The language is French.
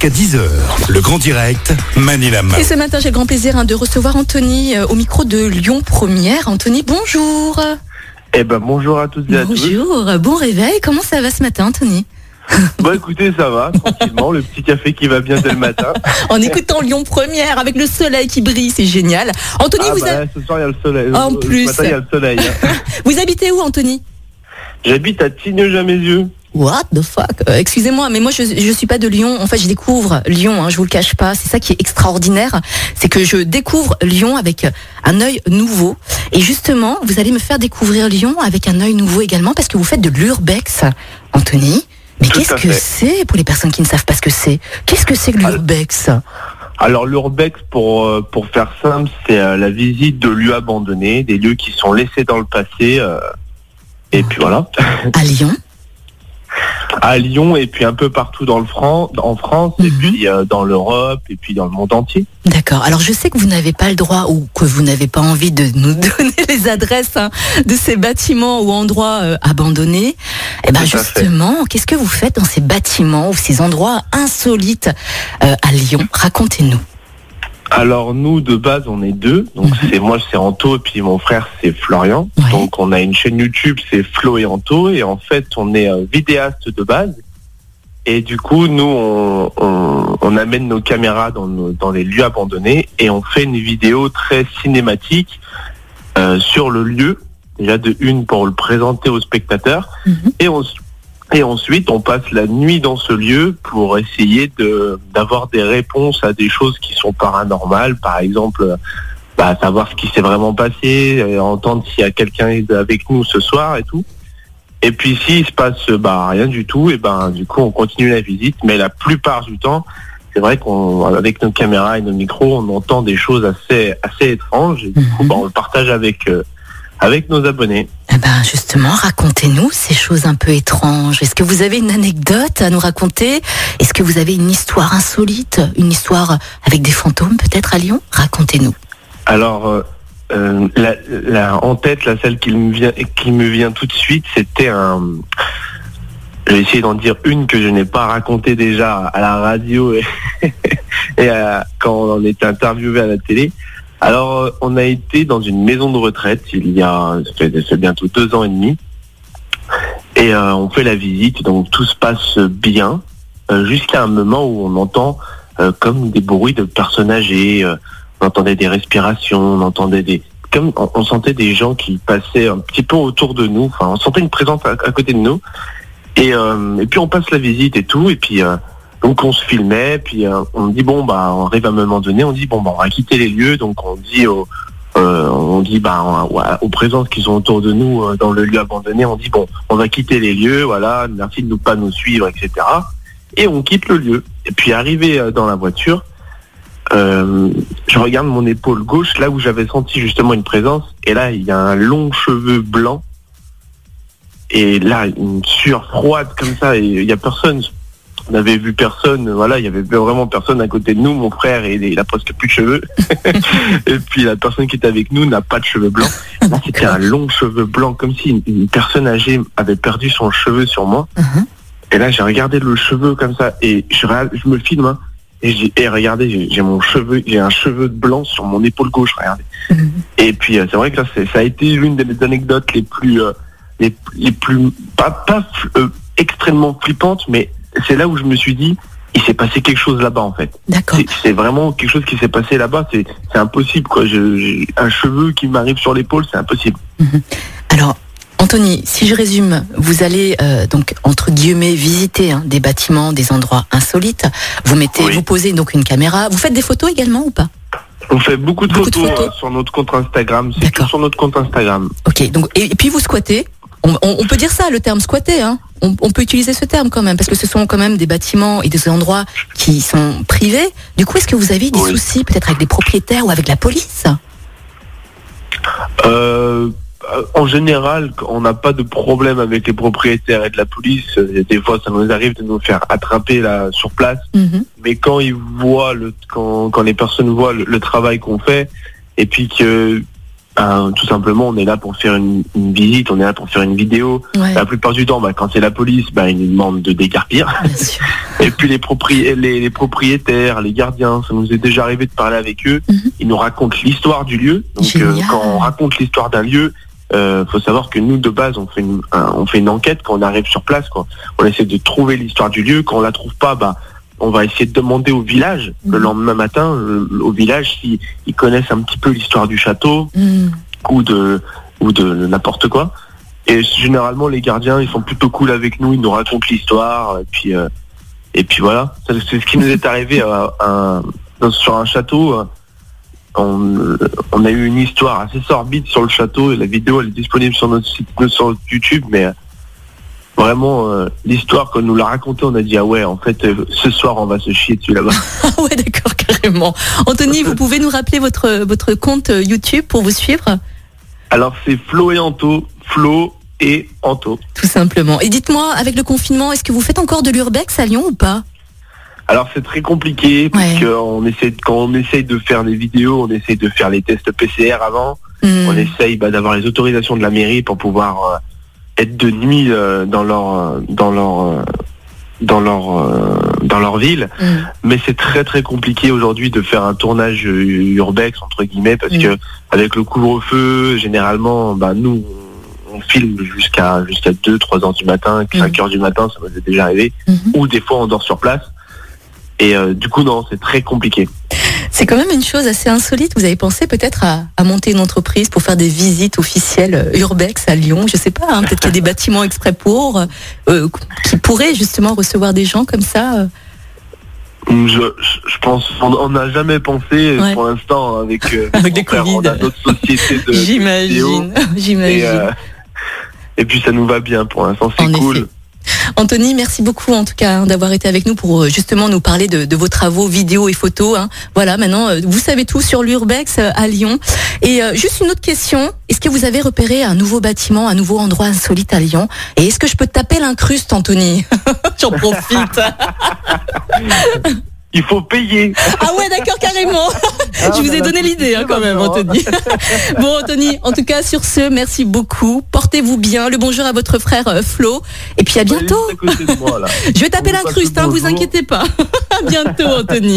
jusqu'à 10h. Le grand direct, Manila Et ce matin, j'ai le grand plaisir hein, de recevoir Anthony euh, au micro de Lyon Première. Anthony, bonjour. Eh ben bonjour à toutes et à tous. Bonjour, bon réveil. Comment ça va ce matin, Anthony? Bon écoutez, ça va, tranquillement, le petit café qui va bien dès le matin. En écoutant Lyon Première avec le soleil qui brille, c'est génial. Anthony, Ah vous, bah, a- ce soir il y a le soleil. En Ce plus. matin, il y a le soleil. hein. vous habitez où, Anthony? J'habite à Tignes-Jamézieux. What the fuck? Euh, Excusez-moi, mais moi je je suis pas de Lyon. En fait, je découvre Lyon. Hein, je vous le cache pas. C'est ça qui est extraordinaire, c'est que je découvre Lyon avec un œil nouveau. Et justement, vous allez me faire découvrir Lyon avec un œil nouveau également parce que vous faites de l'urbex, Anthony. Mais qu'est-ce que c'est pour les personnes qui ne savent pas ce que c'est? Qu'est-ce que c'est que Ah, l'urbex? Alors l'urbex, pour, euh, pour faire simple, c'est euh, la visite de lieux abandonnés, des lieux qui sont laissés dans le passé. euh, et puis voilà. À Lyon À Lyon et puis un peu partout dans le Fran- en France et Mhm. puis euh, dans l'Europe et puis dans le monde entier. D'accord. Alors je sais que vous n'avez pas le droit ou que vous n'avez pas envie de nous donner les adresses hein, de ces bâtiments ou endroits euh, abandonnés. Eh ben justement, qu'est-ce que vous faites dans ces bâtiments ou ces endroits insolites euh, à Lyon? Racontez-nous. Alors nous de base on est deux, donc Mhm. c'est moi c'est Anto et puis mon frère c'est Florian. Ouais. Donc on a une chaîne YouTube c'est Flo et Anto et en fait on est euh, vidéaste de base. Et du coup nous on, on, on amène nos caméras dans, nos- dans les lieux abandonnés et on fait une vidéo très cinématique euh, sur le lieu déjà de une pour le présenter aux spectateurs Mhm. et on, et ensuite, on passe la nuit dans ce lieu pour essayer de d'avoir des réponses à des choses qui sont paranormales, par exemple, bah, savoir ce qui s'est vraiment passé, euh, entendre s'il y a quelqu'un avec nous ce soir et tout. Et puis s'il se passe bah rien du tout, et ben du coup on continue la visite. Mais la plupart du temps, c'est vrai qu'on avec nos caméras et nos micros, on entend des choses assez assez étranges. Et du coup, Mhm. bah, on le partage avec euh, avec nos abonnés. Ben justement, racontez-nous ces choses un peu étranges. Est-ce que vous avez une anecdote à nous raconter? Est-ce que vous avez une histoire insolite, une histoire avec des fantômes peut-être à Lyon? Racontez-nous. Alors, euh, euh, en tête, la celle qui me vient, tout de suite, c'était un. Je vais essayer d'en dire une que je n'ai pas racontée déjà à la radio et, quand on était interviewé à la télé. Alors, euh, on a été dans une maison de retraite il y a bientôt deux ans et demi. Et euh, on fait la visite, donc tout se passe bien, euh, jusqu'à un moment où on entend comme des bruits de personnes âgées, on entendait des respirations, on entendait des comme on, sentait des gens qui passaient un petit peu autour de nous, enfin on sentait une présence à, côté de nous. Et, et puis on passe la visite et tout, et puis donc on se filmait, puis euh, on dit bon bah on arrive à un moment donné, on dit bon bah on va quitter les lieux, donc on dit au euh, on dit bah aux présences qui sont autour de nous euh, dans le lieu abandonné, on dit bon on va quitter les lieux, voilà, merci de ne pas nous suivre, etc. Et on quitte le lieu. Et puis arrivé euh, dans la voiture, je regarde mon épaule gauche, là où j'avais senti justement une présence, et là il y a un long cheveu blanc, et là une sueur froide comme ça, et il y a personne, on n'avait vu personne, voilà, il y avait vraiment personne à côté de nous, mon frère, et il a presque plus de cheveux, et puis la personne qui était avec nous n'a pas de cheveux blancs, là c'était un long cheveu blanc, comme si une, une personne âgée avait perdu son cheveu sur moi, Mhm. et là j'ai regardé le cheveu comme ça, et je, je me filme, hein, et, j'ai- et regardez, j'ai mon cheveu, j'ai un cheveu blanc sur mon épaule gauche, regardez. Mhm. Et puis euh, c'est vrai que là, c'est- ça a été l'une des anecdotes les plus, euh, les, les plus, pas, pas euh, extrêmement flippantes, mais c'est là où je me suis dit, il s'est passé quelque chose là-bas en fait. D'accord. C'est- vraiment quelque chose qui s'est passé là-bas. C'est impossible quoi. Je- un cheveu qui m'arrive sur l'épaule, c'est impossible. Alors, Anthony, si je résume, vous allez euh, donc entre guillemets visiter hein, des bâtiments, des endroits insolites. Vous mettez, Oui. vous posez donc une caméra. Vous faites des photos également ou pas? On fait beaucoup de Beaucoup de photos, euh, sur notre compte Instagram. C'est tout sur notre compte Instagram. Ok. Donc et, et puis vous squattez? On, on- on peut dire ça, le terme squatter. Hein. On, on peut utiliser ce terme quand même parce que ce sont quand même des bâtiments et des endroits qui sont privés. Du coup, est-ce que vous avez des Oui. soucis peut-être avec des propriétaires ou avec la police? Euh, en général, on n'a pas de problème avec les propriétaires et de la police. Euh, Des fois, ça nous arrive de nous faire attraper là sur place. Mhm. Mais quand ils voient le, quand, quand les personnes voient le, le travail qu'on fait, et puis que euh, tout simplement, on est là pour faire une, une visite, on est là pour faire une vidéo. Ouais, La plupart du temps, bah, quand c'est la police, bah, ils nous demandent de décarpir. sûr. Et puis les, propri- les, les propriétaires, les gardiens, ça nous est déjà arrivé de parler avec eux. Mhm. Ils nous racontent l'histoire du lieu. Donc euh, quand on raconte l'histoire d'un lieu, euh, faut savoir que nous de base on fait une un- on fait une enquête quand on arrive sur place. Quoi. On essaie de trouver l'histoire du lieu. Quand on la trouve pas, bah on va essayer de demander au village le Mhm. lendemain matin, le- au village, s'ils ils connaissent un petit peu l'histoire du château Hmm. ou de ou de n'importe quoi. Et généralement les gardiens ils sont plutôt cool avec nous, ils nous racontent l'histoire et puis euh, et puis voilà. C'est ce qui nous est arrivé à, à- dans- sur un château. euh, On, on a eu une histoire assez sorbide sur le château et la vidéo elle est disponible sur notre site sur YouTube mais euh, vraiment euh, l'histoire qu'on nous l'a racontée on a dit ah ouais en fait euh, ce soir on va se chier dessus là-bas. Ah ouais, d'accord, carrément. Anthony, vous pouvez nous rappeler votre, votre compte euh, YouTube pour vous suivre? Alors c'est Flo et Anto, Flo et Anto. Tout simplement. Et dites-moi, avec le confinement, est-ce que vous faites encore de l'urbex à Lyon ou pas? Alors c'est très compliqué parce Ouais. que on essaie de- quand on essaye de faire des vidéos, on essaye de faire les tests PCR avant. Hmm. On essaye bah, d'avoir les autorisations de la mairie pour pouvoir être de nuit euh, dans leur euh, dans leur euh, dans leur dans leur ville. Hmm. Mais c'est très très compliqué aujourd'hui de faire un tournage urbex entre guillemets parce Mm. que avec le couvre-feu, généralement, bah nous on filme jusqu'à jusqu'à 2 3 heures du matin, 5 heures du matin, ça m'est déjà arrivé Mhm. ou des fois on dort sur place. Et euh, du coup non, c'est très compliqué. C'est quand même une chose assez insolite. Vous avez pensé peut-être à, à monter une entreprise pour faire des visites officielles euh, urbex à Lyon Je sais pas, hein, peut-être qu'il y a des bâtiments exprès pour, euh, qui pourraient justement recevoir des gens comme ça. euh. Je, je- pense on n'a jamais pensé Ouais. pour l'instant avec euh, Avec les frère, Covid. on a d'autres sociétés de J'imagine, et, j'imagine. euh, et puis ça nous va bien pour l'instant, c'est cool. effet. Anthony, merci beaucoup en tout cas hein, d'avoir été avec nous pour euh, justement nous parler de, de vos travaux vidéo et photos. hein. Voilà, maintenant euh, vous savez tout sur l'urbex euh, à Lyon. Et euh, juste une autre question est-ce que vous avez repéré un nouveau bâtiment, un nouveau endroit insolite à Lyon? Et est-ce que je peux taper l'incruste, Anthony? J'en profite. Il faut payer. ah ouais, d'accord, carrément. Ah, je vous on ai donné l'idée hein, quand même, possibilité Anthony. bon, Anthony, en tout cas sur ce, merci beaucoup. Portez-vous bien. Le bonjour à votre frère euh, Flo. Et puis à maintenant. bientôt. À moi. Je vais taper vous l'incruste, hein, vous inquiétez pas. à bientôt, Anthony.